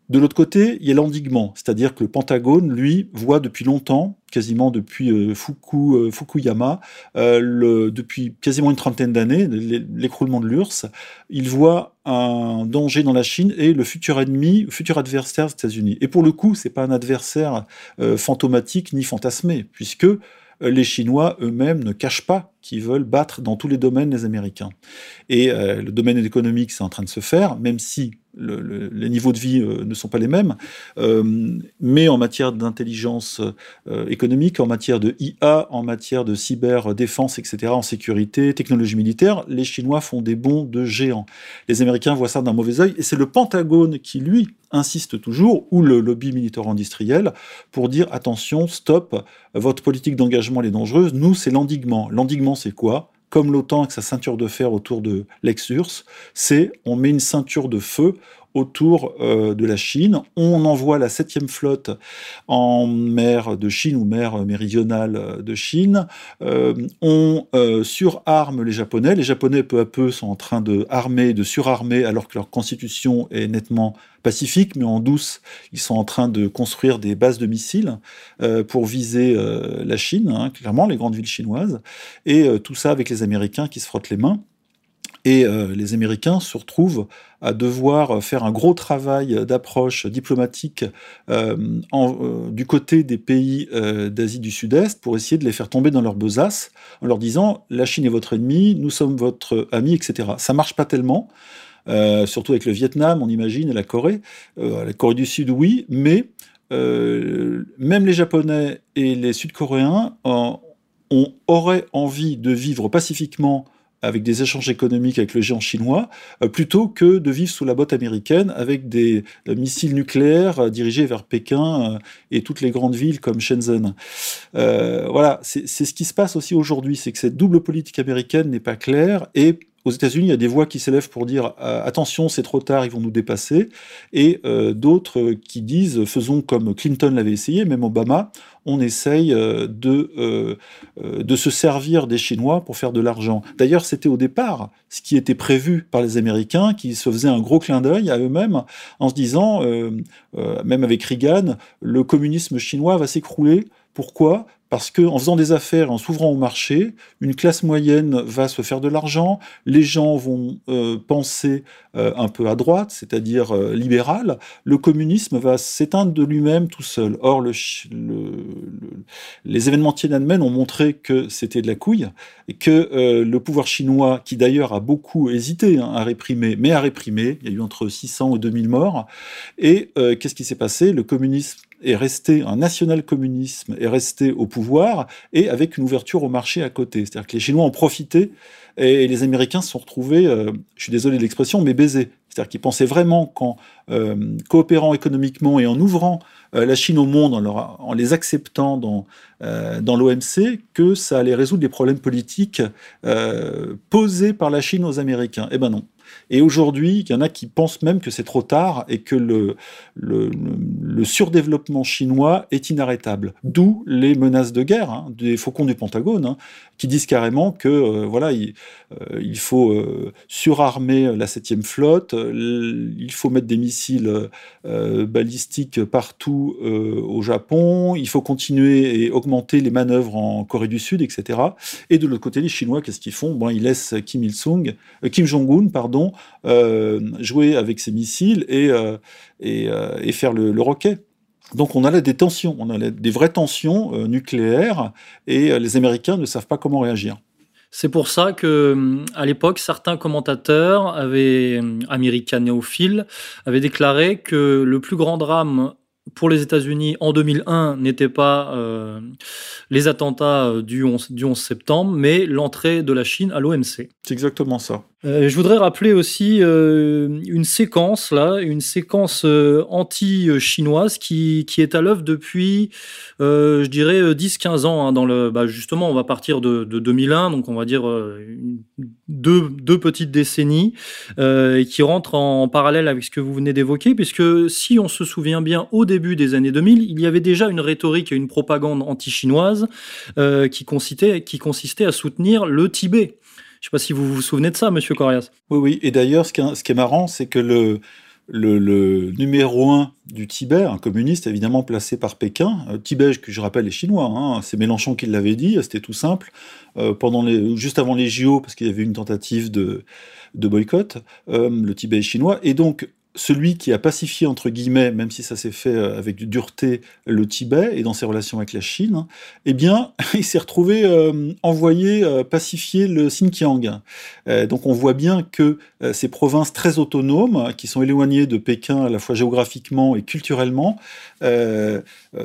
A: De l'autre côté, il y a l'endiguement, c'est-à-dire que le Pentagone, lui, voit depuis longtemps, quasiment depuis euh, euh, Fukuyama, euh, depuis quasiment une trentaine d'années, l'écroulement de l'URSS, il voit un danger dans la Chine et le futur ennemi, futur adversaire des États-Unis. Et pour le coup, c'est pas un adversaire fantomatique ni fantasmé, puisque les Chinois eux-mêmes ne cachent pas qu'ils veulent battre dans tous les domaines les Américains. Et le domaine économique, c'est en train de se faire, même si les niveaux de vie euh, ne sont pas les mêmes, euh, mais en matière d'intelligence euh, économique, en matière de IA, en matière de cyberdéfense, etc., en sécurité, technologie militaire, les Chinois font des bons de géants. Les Américains voient ça d'un mauvais œil, et c'est le Pentagone qui, lui, insiste toujours, ou le lobby militaire-industriel, pour dire attention, stop, votre politique d'engagement est dangereuse, nous, c'est l'endiguement. L'endiguement, c'est quoi? Comme l'OTAN avec sa ceinture de fer autour de l'ex-URSS, c'est on met une ceinture de feu autour euh, de la Chine. On envoie la septième flotte en mer de Chine ou mer méridionale de Chine. Euh, on euh, surarme les Japonais. Les Japonais, peu à peu, sont en train de armer, de surarmer, alors que leur constitution est nettement pacifique, mais en douce, ils sont en train de construire des bases de missiles pour viser la Chine, hein, clairement, les grandes villes chinoises. Et tout ça avec les Américains qui se frottent les mains. Et euh, les Américains se retrouvent à devoir faire un gros travail d'approche diplomatique euh, euh, du côté des pays d'Asie du Sud-Est pour essayer de les faire tomber dans leur besace en leur disant la Chine est votre ennemi, nous sommes votre ami, etc. Ça marche pas tellement, surtout avec le Vietnam, on imagine, et la Corée. la Corée du Sud, oui, mais même les Japonais et les Sud-Coréens on aurait envie de vivre pacifiquement avec des échanges économiques avec le géant chinois, euh, plutôt que de vivre sous la botte américaine avec des euh, missiles nucléaires euh, dirigés vers Pékin et toutes les grandes villes comme Shenzhen. voilà, c'est ce qui se passe aussi aujourd'hui, c'est que cette double politique américaine n'est pas claire et aux États-Unis, il y a des voix qui s'élèvent pour dire attention, c'est trop tard, ils vont nous dépasser, et d'autres qui disent faisons comme Clinton l'avait essayé, même Obama, on essaye euh, de, euh, euh, de se servir des Chinois pour faire de l'argent. D'ailleurs, c'était au départ ce qui était prévu par les Américains, qui se faisaient un gros clin d'œil à eux-mêmes en se disant, même avec Reagan, le communisme chinois va s'écrouler. Pourquoi? Parce qu'en faisant des affaires, en s'ouvrant au marché, une classe moyenne va se faire de l'argent, les gens vont euh, penser euh, un peu à droite, c'est-à-dire euh, libéral, le communisme va s'éteindre de lui-même tout seul. Or, le, les événements Tiananmen ont montré que c'était de la couille, et que le pouvoir chinois, qui d'ailleurs a beaucoup hésité hein, à réprimer, mais a réprimé, il y a eu entre 600 et 2000 morts, et qu'est-ce qui s'est passé? Le communisme est resté, un national-communisme est resté au pouvoir et avec une ouverture au marché à côté. C'est-à-dire que les Chinois ont profité et les Américains se sont retrouvés, euh, je suis désolé de l'expression, mais baisés. C'est-à-dire qu'ils pensaient vraiment qu'en euh, coopérant économiquement et en ouvrant euh, la Chine au monde, en, les acceptant dans, dans l'OMC, que ça allait résoudre les problèmes politiques posés par la Chine aux Américains. Eh ben non. Et aujourd'hui, il y en a qui pensent même que c'est trop tard et que le, surdéveloppement chinois est inarrêtable. D'où les menaces de guerre hein, des faucons du Pentagone, hein, qui disent carrément que euh, voilà, il, euh, faut euh, surarmer la septième flotte, il faut mettre des missiles balistiques partout au Japon, il faut continuer et augmenter les manœuvres en Corée du Sud, etc. Et de l'autre côté, les Chinois, qu'est-ce qu'ils font? Bon, ils laissent Kim Il Sung, Kim Jong-un, pardon, jouer avec ses missiles et, et, faire le, le roquet. Donc on a là des tensions, on a des vraies tensions euh, nucléaires et euh, les Américains ne savent pas comment réagir.
B: C'est pour ça que, à l'époque, certains commentateurs avaient, américains néophiles, avaient déclaré que le plus grand drame pour les États-Unis en 2001 n'était pas euh, les attentats du 11, du 11 septembre, mais l'entrée de la Chine à l'OMC.
A: C'est exactement ça.
B: Euh, je voudrais rappeler aussi euh, une séquence là, une séquence euh, anti-chinoise qui, qui est à l'œuvre depuis, je dirais, 10-15 ans. Hein, dans le, bah, justement, on va partir de, de 2001, donc on va dire deux, deux petites décennies et qui rentrent en, parallèle avec ce que vous venez d'évoquer, puisque si on se souvient bien, au début des années 2000, il y avait déjà une rhétorique et une propagande anti-chinoise qui consistait, qui consistait à soutenir le Tibet. Je ne sais pas si vous vous souvenez de ça, Monsieur Corias.
A: Oui, oui. Et d'ailleurs, ce, qui est marrant, c'est que le, numéro un du Tibet, un communiste évidemment placé par Pékin, euh, Tibet, que je rappelle, est chinois, hein, c'est Mélenchon qui l'avait dit, c'était tout simple, euh, juste avant les JO, parce qu'il y avait une tentative de, de boycott, euh, le Tibet est chinois, et donc celui qui a pacifié, entre guillemets, même si ça s'est fait euh, avec dureté, le Tibet et dans ses relations avec la Chine, eh bien, il s'est retrouvé euh, envoyé euh, pacifier le Xinjiang. donc on voit bien que ces provinces très autonomes, qui sont éloignées de Pékin à la fois géographiquement et culturellement,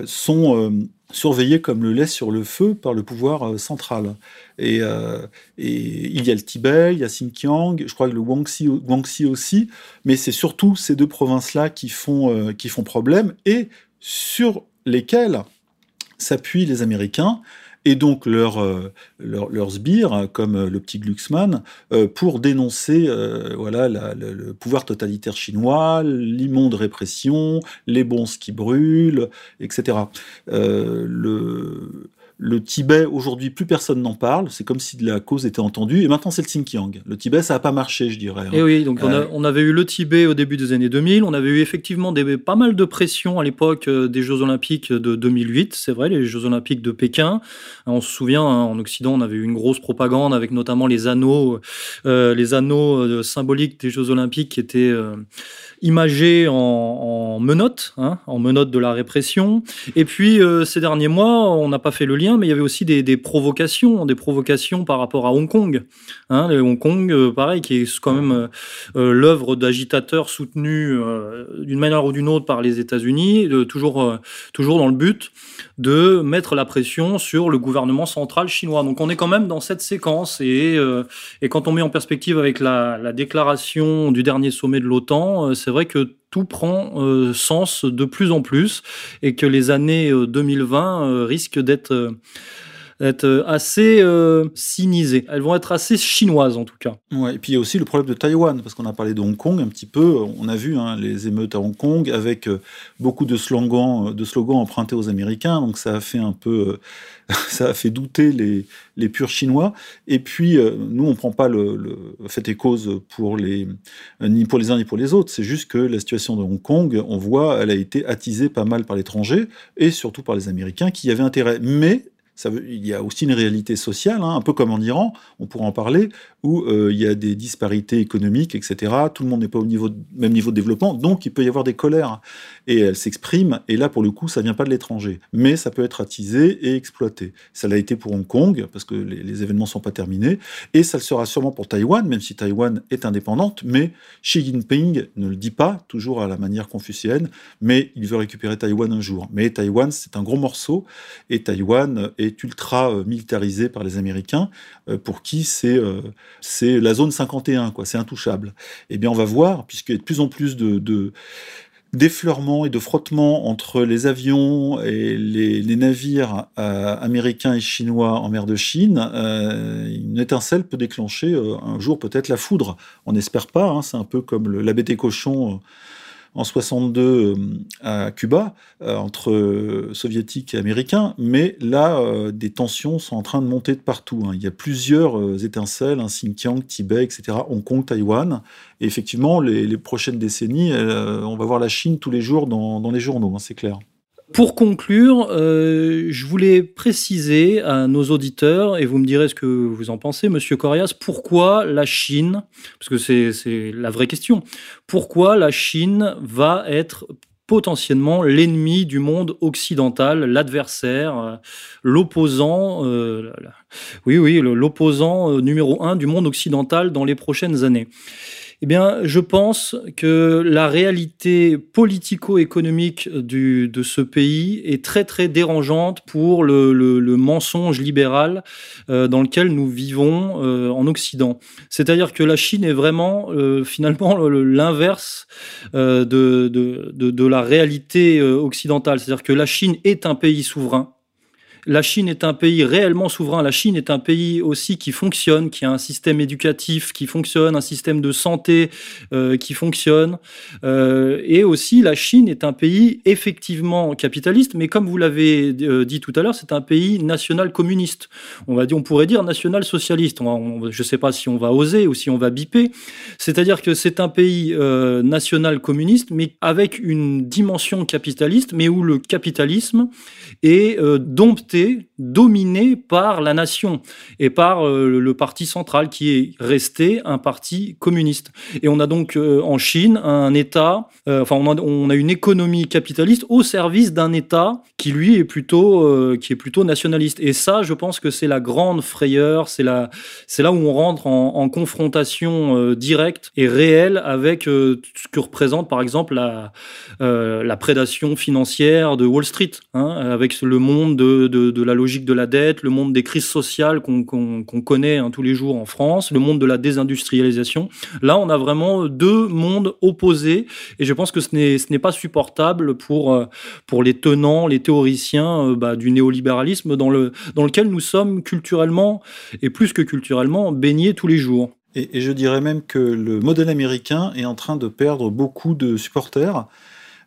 A: sont surveillé comme le lait sur le feu par le pouvoir euh, central. Et, euh, et, il y a le Tibet, il y a Xinjiang, je crois que le Guangxi, Guangxi aussi, mais c'est surtout ces deux provinces-là qui euh, qui font problème et sur lesquelles s'appuient les Américains et donc leurs leur, leurs sbires, comme le petit Glucksmann, pour dénoncer voilà, le, pouvoir totalitaire chinois, l'immonde répression, les bons qui brûlent, etc. le le Tibet, aujourd'hui, plus personne n'en parle. C'est comme si la cause était entendue. Et maintenant, c'est le Xinjiang. Le Tibet, ça n'a pas marché, je dirais.
B: Hein. eh oui, donc euh, on, avait eu le Tibet au début des années 2000. On avait eu effectivement des, pas mal de pression à l'époque euh, des Jeux Olympiques de 2008. C'est vrai, les Jeux Olympiques de Pékin. On se souvient, hein, en Occident, on avait eu une grosse propagande avec notamment les anneaux, euh, les anneaux symboliques des Jeux Olympiques qui étaient imagés en, en menottes, hein, en menottes de la répression. Et puis, ces derniers mois, on n'a pas fait le lien mais il y avait aussi des, provocations, des provocations par rapport à Hong Kong. Hein, Hong Kong, euh, pareil, qui est quand même euh, euh, l'œuvre d'agitateurs soutenus d'une manière ou d'une autre par les États-Unis, toujours, toujours dans le but de mettre la pression sur le gouvernement central chinois. Donc on est quand même dans cette séquence et, et quand on met en perspective avec la, la déclaration du dernier sommet de l'OTAN, c'est vrai que tout prend euh, sens de plus en plus et que les années 2020 euh, euh, risquent d'être assez cynisées. Elles vont être assez chinoises en tout cas.
A: Ouais, et puis il y a aussi le problème de Taïwan, parce qu'on a parlé de Hong Kong un petit peu. On a vu hein, les émeutes à Hong Kong avec beaucoup de slogans, de slogans empruntés aux Américains, donc ça a fait un peu ça a fait douter les, les purs chinois. Et puis, euh, nous, on ne prend pas le, fait et cause pour les, ni pour les uns ni pour les autres. C'est juste que la situation de Hong Kong, on voit, elle a été attisée pas mal par l'étranger et surtout par les Américains qui y avaient intérêt. Mais il y a aussi une réalité sociale, hein, un peu comme en Iran, on pourra en parler, où euh, il y a des disparités économiques, etc. Tout le monde n'est pas au même niveau de développement, donc il peut y avoir des colères. Et elles s'expriment, et là, pour le coup, ça vient pas de l'étranger. Mais ça peut être attisé et exploité. Ça l'a été pour Hong Kong, parce que les, les événements sont pas terminés, et ça le sera sûrement pour Taïwan, même si Taïwan est indépendante, mais Xi Jinping ne le dit pas, toujours à la manière confucienne, mais il veut récupérer Taïwan un jour. Mais Taïwan, c'est un gros morceau, et Taïwan est ultra euh, militarisé par les Américains, euh, pour qui c'est euh, la zone 51, quoi, c'est intouchable. Eh bien, on va voir, puisqu'il y a de plus en plus de, d'effleurement et de frottement entre les avions et les, navires américains et chinois en mer de Chine, une étincelle peut déclencher un jour peut-être la foudre. On n'espère pas, hein, c'est un peu comme le, cochon en 62 euh, à Cuba, euh, entre euh, soviétiques et américains, mais là, des tensions sont en train de monter de partout. Hein. Il y a plusieurs étincelles, un Xinjiang, Tibet, etc., Hong Kong, Taïwan. Et effectivement, les, prochaines décennies, on va voir la Chine tous les jours dans, les journaux, hein, c'est clair.
B: Pour conclure, euh, je voulais préciser à nos auditeurs, et vous me direz ce que vous en pensez, Monsieur Corias, pourquoi la Chine, parce que c'est la vraie question, pourquoi la Chine va être potentiellement l'ennemi du monde occidental, l'adversaire, euh, l'opposant, euh, oui, oui, l'opposant numéro un du monde occidental dans les prochaines années? Eh bien, je pense que la réalité politico-économique de ce pays est très très dérangeante pour le, mensonge libéral euh, dans lequel nous vivons euh, en Occident. C'est-à-dire que la Chine est vraiment euh, finalement l'inverse de, de, la réalité occidentale. C'est-à-dire que la Chine est un pays souverain la Chine est un pays réellement souverain. La Chine est un pays aussi qui fonctionne, qui a un système éducatif qui fonctionne, un système de santé euh, qui fonctionne. Euh, et aussi, la Chine est un pays effectivement capitaliste, mais comme vous l'avez euh, dit tout à l'heure, c'est un pays national communiste. On va dire, on pourrait dire national socialiste. je ne sais pas si on va oser ou si on va biper. C'est-à-dire que c'est un pays national communiste, mais avec une dimension capitaliste, mais où le capitalisme est dompté dominé par la nation et par euh, le parti central qui est resté un parti communiste. Et on a donc euh, en Chine un État, euh, enfin on a, une économie capitaliste au service d'un État qui lui est plutôt, qui est plutôt nationaliste. Et ça, je pense que c'est la grande frayeur, c'est là, où on rentre en, confrontation directe et réelle avec ce que représente par exemple la, la prédation financière de Wall Street, hein, avec le monde de, de de, la logique de la dette, le monde des crises sociales qu'on connaît hein, tous les jours en France, le monde de la désindustrialisation. Là, on a vraiment deux mondes opposés et je pense que ce n'est pas supportable pour, euh, pour les tenants, les théoriciens euh, bah, du néolibéralisme dans, le, dans lequel nous sommes culturellement et plus que culturellement baignés tous les jours.
A: Et je dirais même que le modèle américain est en train de perdre beaucoup de supporters.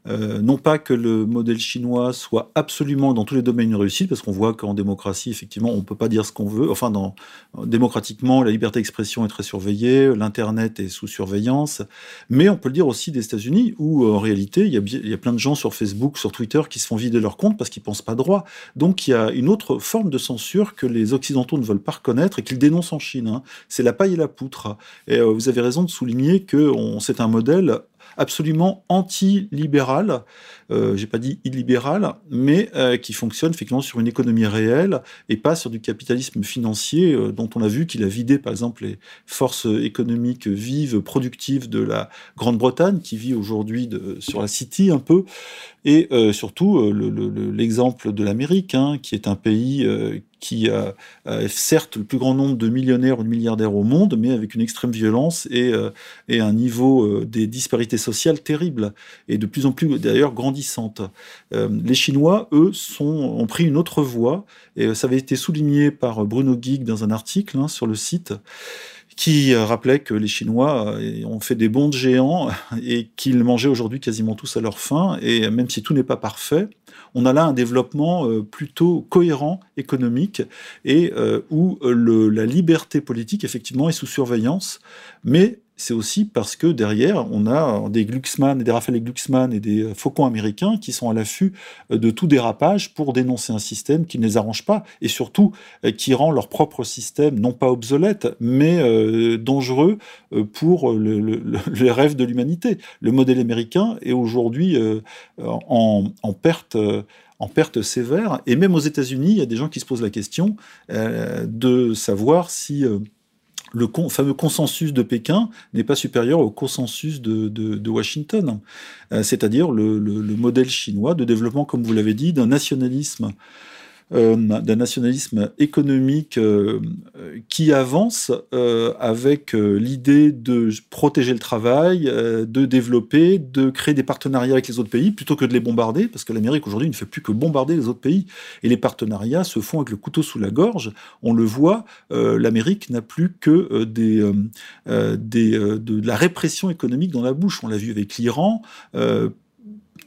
A: Euh, non pas que le modèle chinois soit absolument dans tous les domaines réussi, parce qu'on voit qu'en démocratie, effectivement, on ne peut pas dire ce qu'on veut. Enfin, démocratiquement, la liberté d'expression est très surveillée, l'Internet est sous surveillance. Mais on peut le dire aussi des États-Unis, où en réalité, il y, a, plein de gens sur Facebook, sur Twitter, qui se font vider leur compte parce qu'ils pensent pas droit. Donc, il y a une autre forme de censure que les Occidentaux ne veulent pas reconnaître et qu'ils dénoncent en Chine. Hein. C'est la paille et la poutre. Et euh, vous avez raison de souligner que c'est un modèle absolument anti-libéral, euh, j'ai pas dit illibéral, mais euh, qui fonctionne effectivement sur une économie réelle et pas sur du capitalisme financier euh, dont on a vu qu'il a vidé par exemple les forces économiques vives, productives de la Grande-Bretagne qui vit aujourd'hui sur la City un peu. Et surtout l'exemple de l'Amérique hein, qui est un pays qui a, certes le plus grand nombre de millionnaires ou de milliardaires au monde, mais avec une extrême violence et, un niveau des disparités sociales terribles. Et de plus en plus d'ailleurs Euh, les Chinois, eux, ont pris une autre voie et ça avait été souligné par Bruno Gig dans un article hein, sur le site qui rappelait que les Chinois ont fait des bonds de géants et qu'ils mangeaient aujourd'hui quasiment tous à leur faim. Et même si tout n'est pas parfait, on a là un développement euh, plutôt cohérent économique et euh, où euh, la liberté politique effectivement est sous surveillance, mais c'est aussi parce que derrière, on a des Glucksmann, des Raphaël Glucksmann et des faucons américains qui sont à l'affût de tout dérapage pour dénoncer un système qui ne les arrange pas et surtout qui rend leur propre système non pas obsolète, mais dangereux pour le, les rêves de l'humanité. Le modèle américain est aujourd'hui en, perte en perte sévère. Et même aux États-Unis, il y a des gens qui se posent la question euh, de savoir si le fameux consensus de Pékin n'est pas supérieur au consensus de, Washington, euh, c'est-à-dire le, modèle chinois de développement, comme vous l'avez dit, d'un nationalisme d'un nationalisme économique euh, qui avance euh, avec l'idée de protéger le travail, de développer, de créer des partenariats avec les autres pays plutôt que de les bombarder, parce que l'Amérique aujourd'hui ne fait plus que bombarder les autres pays. Et les partenariats se font avec le couteau sous la gorge. On le voit, l'Amérique n'a plus que de la répression économique dans la bouche. On l'a vu avec l'Iran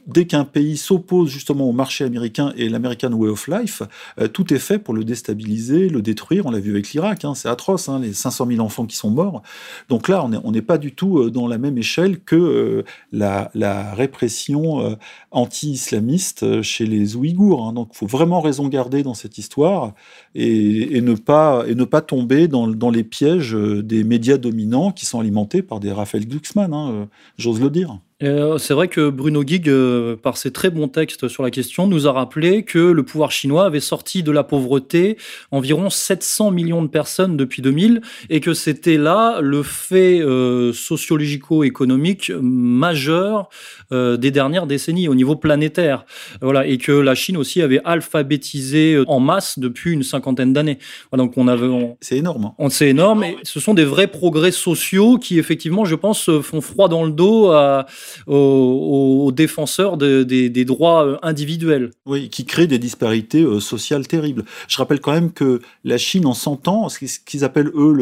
A: dès qu'un pays s'oppose justement au marché américain et l'American Way of Life, euh, tout est fait pour le déstabiliser, le détruire. On l'a vu avec l'Irak, hein, c'est atroce, hein, les 500 000 enfants qui sont morts. Donc là, on n'est pas du tout euh, dans la même échelle que euh, la, répression anti-islamiste chez les Ouïghours. Hein. Donc il faut vraiment raison garder dans cette histoire et, ne, pas, et ne pas tomber dans, les pièges des médias dominants qui sont alimentés par des Raphaël Glucksmann, j'ose le dire.
B: Euh, c'est vrai que Bruno Gig, euh, par ses très bons textes sur la question, nous a rappelé que le pouvoir chinois avait sorti de la pauvreté environ 700 millions de personnes depuis 2000 et que c'était là le fait euh, sociologico-économique majeur des dernières décennies au niveau planétaire. Voilà, et que la Chine aussi avait alphabétisé en masse depuis une cinquantaine d'années. donc on avait.
A: C'est énorme.
B: Hein. C'est énorme. Et ce sont des vrais progrès sociaux qui, effectivement, je pense, font froid dans le dos à O, o, défenseurs des, droits euh, individuels.
A: Oui, qui créent des disparités euh, sociales terribles. Je rappelle quand même que la Chine, en 100 ans, ce qu'ils appellent eux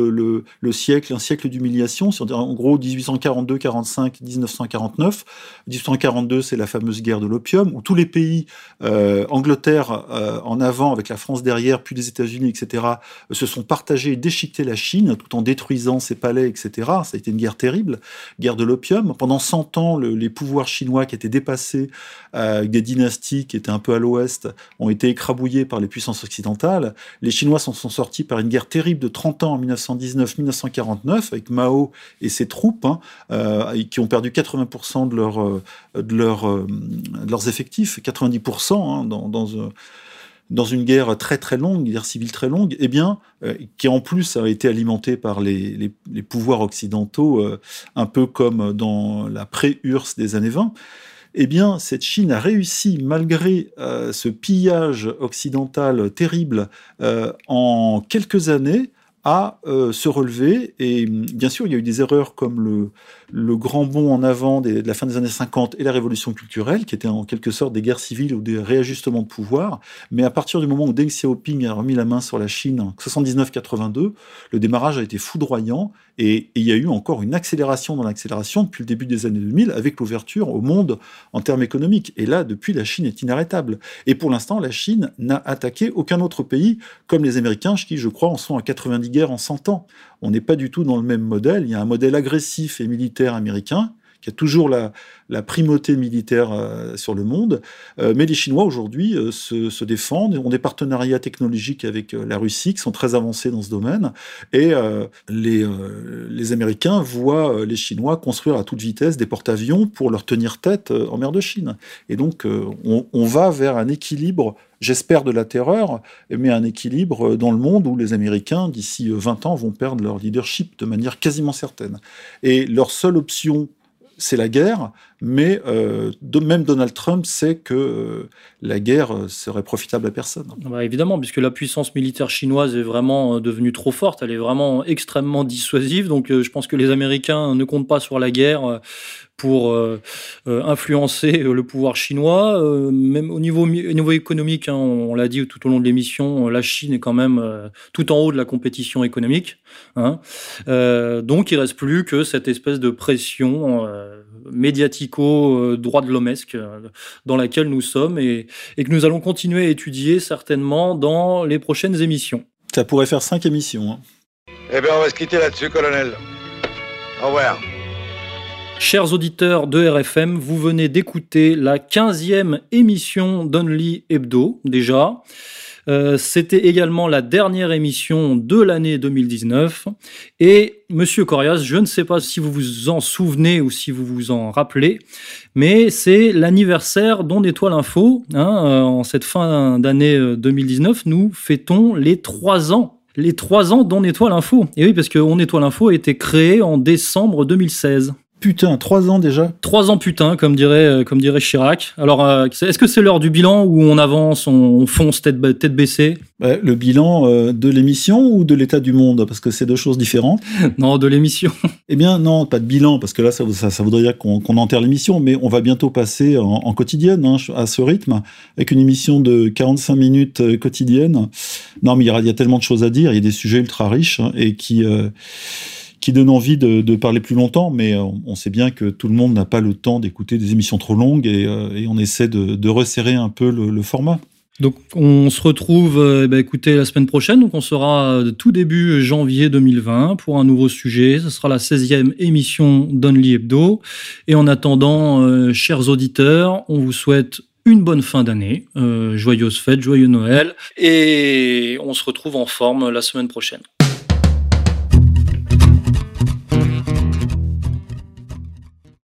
A: le, siècle, un siècle d'humiliation, c'est en gros 1842, 45, 1949. 1842, c'est la fameuse guerre de l'opium, où tous les pays, euh, Angleterre en avant, avec la France derrière, puis les États-Unis, etc., se sont partagés et déchiquetés la Chine, tout en détruisant ses palais, etc. Ça a été une guerre terrible, guerre de l'opium. Pendant 100 ans, les pouvoirs chinois qui étaient dépassés, euh, des dynasties qui étaient un peu à l'ouest, ont été écrabouillés par les puissances occidentales. Les Chinois s'en sont sortis par une guerre terrible de 30 ans en 1919-1949 avec Mao et ses troupes, hein, euh, qui ont perdu 80% de, leur, euh, de, leur, de leurs effectifs, 90% hein, dans, dans dans une guerre très très longue, une guerre civile très longue, eh bien, euh, qui en plus a été alimentée par les, les, pouvoirs occidentaux, euh, un peu comme dans la pré-URSS des années 20, eh bien, cette Chine a réussi, malgré euh, ce pillage occidental terrible, euh, en quelques années, euh, se relever. Et bien sûr, il y a eu des erreurs comme le, grand bond en avant de la fin des années 50 et la révolution culturelle, qui étaient en quelque sorte des guerres civiles ou des réajustements de pouvoir. Mais à partir du moment où Deng Xiaoping a remis la main sur la Chine en 79-82, le démarrage a été foudroyant et, il y a eu encore une accélération dans l'accélération depuis le début des années 2000 avec l'ouverture au monde en termes économiques. Et là, depuis, la Chine est inarrêtable. Et pour l'instant, la Chine n'a attaqué aucun autre pays comme les Américains, qui, je crois, en sont à 90 en 100 ans. On n'est pas du tout dans le même modèle. Il y a un modèle agressif et militaire américain qui a toujours la, primauté militaire euh, sur le monde. Euh, mais les Chinois aujourd'hui euh, se, défendent, ont des partenariats technologiques avec la Russie qui sont très avancés dans ce domaine. Et les, Américains voient les Chinois construire à toute vitesse des porte-avions pour leur tenir tête en mer de Chine. Et donc on, on va vers un équilibre j'espère de la terreur, mais un équilibre dans le monde où les Américains, d'ici 20 ans, vont perdre leur leadership de manière quasiment certaine. Et leur seule option c'est la guerre, mais euh, même Donald Trump sait que euh, la guerre euh, serait profitable à personne.
B: Bah, évidemment, puisque la puissance militaire chinoise est vraiment devenue trop forte, elle est vraiment extrêmement dissuasive, donc je pense que les Américains ne comptent pas sur la guerre pour influencer le pouvoir chinois. même au niveau, niveau économique, hein, on, l'a dit tout au long de l'émission, la Chine est quand même tout en haut de la compétition économique. Hein. donc il reste plus que cette espèce de pression médiatico-droit de l'homesque euh, dans laquelle nous sommes et, que nous allons continuer à étudier certainement dans les prochaines émissions.
A: Ça pourrait faire cinq émissions. Hein.
H: Eh bien, on va se quitter là-dessus, colonel. Au revoir.
B: Chers auditeurs de RFM, vous venez d'écouter la 15e émission d'Only Hebdo, déjà. Euh, c'était également la dernière émission de l'année 2019. Et Monsieur Corias, je ne sais pas si vous vous en souvenez ou si vous vous en rappelez, mais c'est l'anniversaire d'On Étoile Info. Hein, euh, en cette fin d'année 2019, euh, nous fêtons les trois ans les trois ans d'On Étoile Info. Et oui, parce que On Étoile Info a été créé en décembre 2016.
A: Putain, trois ans déjà
B: Trois ans putain, comme dirait, euh, comme dirait Chirac. Alors, euh, est-ce que c'est l'heure du bilan où on avance, on fonce tête, tête baissée?
A: Le bilan euh, de l'émission ou de l'état du monde? Parce que c'est deux choses différentes.
B: non, de l'émission.
A: Eh bien, non, pas de bilan, parce que là, ça, ça, voudrait dire qu'on enterre l'émission, mais on va bientôt passer en, quotidienne, hein, à ce rythme, avec une émission de 45 minutes quotidienne. Non, mais il y, a, tellement de choses à dire, il y a des sujets ultra riches, hein, et qui qui donne envie de, parler plus longtemps, mais euh, on sait bien que tout le monde n'a pas le temps d'écouter des émissions trop longues et, euh, on essaie de, resserrer un peu le, format.
B: Donc on se retrouve, euh, eh ben, écoutez, la semaine prochaine, donc on sera tout début janvier 2020 pour un nouveau sujet. Ce sera la 16e émission d'Only Hebdo. Et en attendant, chers auditeurs, on vous souhaite une bonne fin d'année, joyeuse fête, joyeux Noël, et on se retrouve en forme la semaine prochaine.